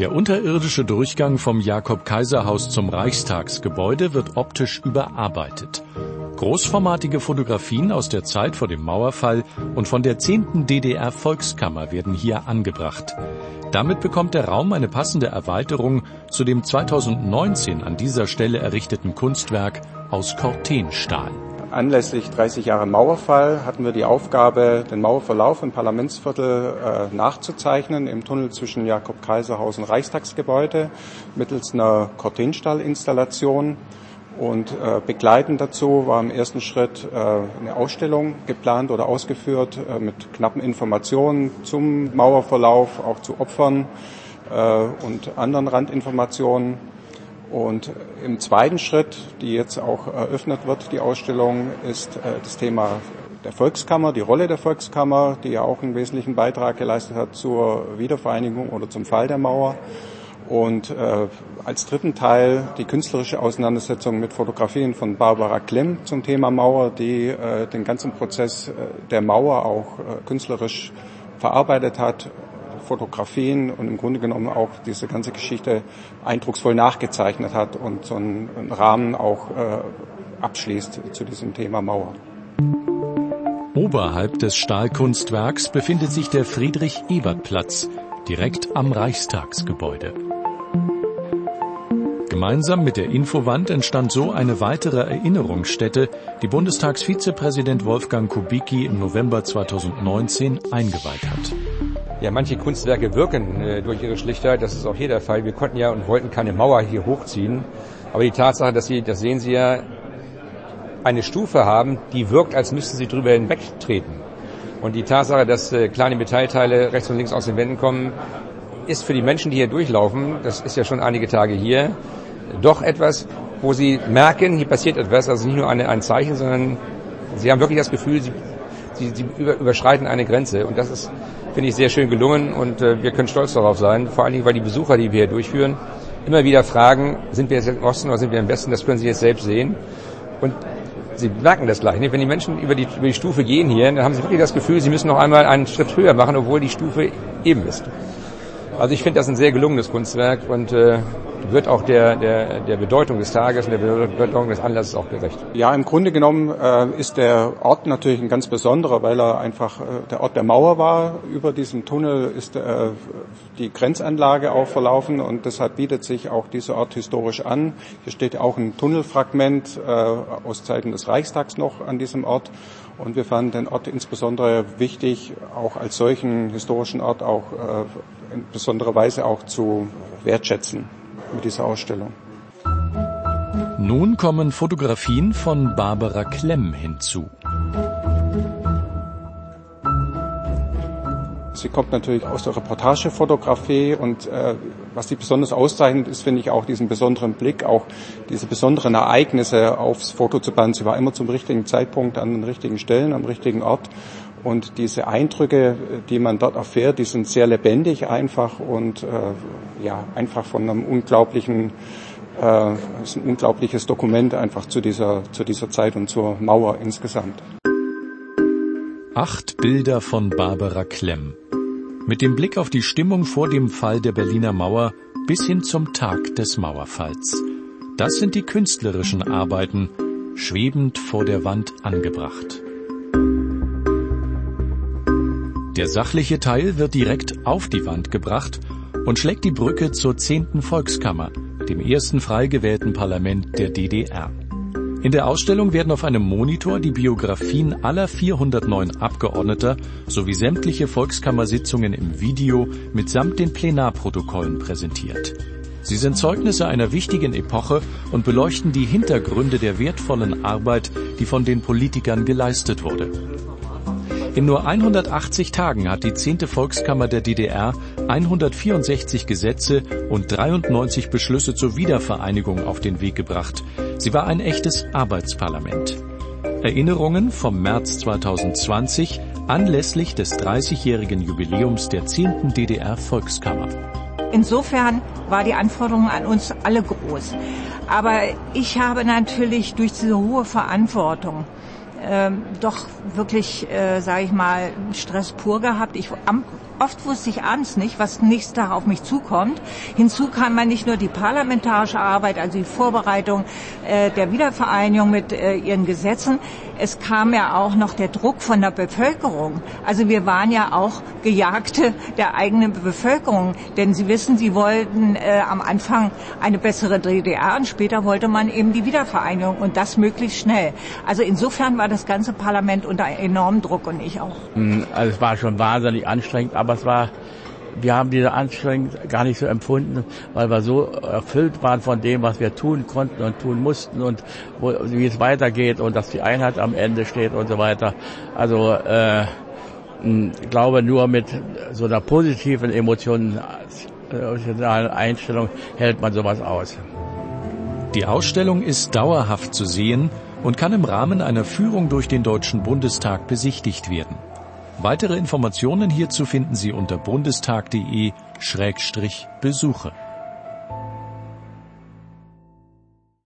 Der unterirdische Durchgang vom Jakob-Kaiser-Haus zum Reichstagsgebäude wird optisch überarbeitet. Großformatige Fotografien aus der Zeit vor dem Mauerfall und von der 10. DDR-Volkskammer werden hier angebracht. Damit bekommt der Raum eine passende Erweiterung zu dem 2019 an dieser Stelle errichteten Kunstwerk aus Cortenstahl. Anlässlich 30 Jahre Mauerfall hatten wir die Aufgabe, den Mauerverlauf im Parlamentsviertel äh, nachzuzeichnen im Tunnel zwischen Jakob-Kaiser-Haus und Reichstagsgebäude mittels einer Cortenstahl-Installation. Und äh, begleitend dazu war im ersten Schritt äh, eine Ausstellung geplant oder ausgeführt äh, mit knappen Informationen zum Mauerverlauf, auch zu Opfern äh, und anderen Randinformationen. Und im zweiten Schritt, die jetzt auch eröffnet wird, die Ausstellung, ist äh, das Thema der Volkskammer, die Rolle der Volkskammer, die ja auch einen wesentlichen Beitrag geleistet hat zur Wiedervereinigung oder zum Fall der Mauer. Und äh, als dritten Teil die künstlerische Auseinandersetzung mit Fotografien von Barbara Klemm zum Thema Mauer, die äh, den ganzen Prozess äh, der Mauer auch äh, künstlerisch verarbeitet hat Fotografien und im Grunde genommen auch diese ganze Geschichte eindrucksvoll nachgezeichnet hat und so einen, Rahmen auch äh, abschließt zu diesem Thema Mauer. Oberhalb des Stahlkunstwerks befindet sich der Friedrich-Ebert-Platz, direkt am Reichstagsgebäude. Gemeinsam mit der Infowand entstand so eine weitere Erinnerungsstätte, die Bundestagsvizepräsident Wolfgang Kubicki im November 2019 eingeweiht hat. Ja, manche Kunstwerke wirken äh, durch ihre Schlichtheit, das ist auch hier der Fall. Wir konnten ja und wollten keine Mauer hier hochziehen, aber die Tatsache, dass Sie, das sehen Sie ja, eine Stufe haben, die wirkt, als müssten Sie drüber hinwegtreten. Und die Tatsache, dass äh, kleine Metallteile rechts und links aus den Wänden kommen, ist für die Menschen, die hier durchlaufen, das ist ja schon einige Tage hier, doch etwas, wo sie merken, hier passiert etwas, also nicht nur eine, ein Zeichen, sondern sie haben wirklich das Gefühl, sie, sie, sie überschreiten eine Grenze. Und das ist finde ich sehr schön gelungen und äh, wir können stolz darauf sein. Vor allen Dingen, weil die Besucher, die wir hier durchführen, immer wieder fragen, sind wir jetzt im Osten oder sind wir im Westen? Das können Sie jetzt selbst sehen. Und Sie merken das gleich. Nicht? Wenn die Menschen über die, über die Stufe gehen hier, dann haben sie wirklich das Gefühl, sie müssen noch einmal einen Schritt höher machen, obwohl die Stufe eben ist. Also ich finde das ein sehr gelungenes Kunstwerk und äh, wird auch der, der, der Bedeutung des Tages und der Bedeutung des Anlasses auch gerecht. Ja, im Grunde genommen äh, ist der Ort natürlich ein ganz besonderer, weil er einfach äh, der Ort der Mauer war. Über diesem Tunnel ist äh, die Grenzanlage auch verlaufen und deshalb bietet sich auch dieser Ort historisch an. Hier steht auch ein Tunnelfragment äh, aus Zeiten des Reichstags noch an diesem Ort. Und wir fanden den Ort insbesondere wichtig, auch als solchen historischen Ort auch äh, in besonderer Weise auch zu wertschätzen mit dieser Ausstellung. Nun kommen Fotografien von Barbara Klemm hinzu. Sie kommt natürlich aus der Reportagefotografie und äh, was sie besonders auszeichnet, ist, finde ich, auch diesen besonderen Blick, auch diese besonderen Ereignisse aufs Foto zu bannen. Sie war immer zum richtigen Zeitpunkt an den richtigen Stellen, am richtigen Ort. Und diese Eindrücke, die man dort erfährt, die sind sehr lebendig einfach und äh, ja, einfach von einem unglaublichen, äh, ist ein unglaubliches Dokument einfach zu dieser, zu dieser Zeit und zur Mauer insgesamt. Acht Bilder von Barbara Klemm. Mit dem Blick auf die Stimmung vor dem Fall der Berliner Mauer bis hin zum Tag des Mauerfalls. Das sind die künstlerischen Arbeiten, schwebend vor der Wand angebracht. Der sachliche Teil wird direkt auf die Wand gebracht und schlägt die Brücke zur 10. Volkskammer, dem ersten frei gewählten Parlament der DDR. In der Ausstellung werden auf einem Monitor die Biografien aller 409 Abgeordneter sowie sämtliche Volkskammersitzungen im Video mitsamt den Plenarprotokollen präsentiert. Sie sind Zeugnisse einer wichtigen Epoche und beleuchten die Hintergründe der wertvollen Arbeit, die von den Politikern geleistet wurde. In nur 180 Tagen hat die 10. Volkskammer der DDR 164 Gesetze und 93 Beschlüsse zur Wiedervereinigung auf den Weg gebracht. Sie war ein echtes Arbeitsparlament. Erinnerungen vom März 2020 anlässlich des 30-jährigen Jubiläums der 10. DDR Volkskammer. Insofern war die Anforderung an uns alle groß. Aber ich habe natürlich durch diese hohe Verantwortung ähm, doch wirklich, äh, sage ich mal, Stress pur gehabt. Ich am oft wusste ich abends nicht, was nächsten Tag auf mich zukommt. Hinzu kam man nicht nur die parlamentarische Arbeit, also die Vorbereitung äh, der Wiedervereinigung mit äh, ihren Gesetzen, es kam ja auch noch der Druck von der Bevölkerung. Also wir waren ja auch Gejagte der eigenen Bevölkerung, denn Sie wissen, Sie wollten äh, am Anfang eine bessere DDR und später wollte man eben die Wiedervereinigung und das möglichst schnell. Also insofern war das ganze Parlament unter enormem Druck und ich auch. Hm, also es war schon wahnsinnig anstrengend, aber es war wir haben diese Anstrengung gar nicht so empfunden, weil wir so erfüllt waren von dem, was wir tun konnten und tun mussten und wo, wie es weitergeht und dass die Einheit am Ende steht und so weiter. Also äh, ich glaube, nur mit so einer positiven emotionalen Einstellung hält man sowas aus. Die Ausstellung ist dauerhaft zu sehen und kann im Rahmen einer Führung durch den Deutschen Bundestag besichtigt werden. Weitere Informationen hierzu finden Sie unter bundestag.de-besuche.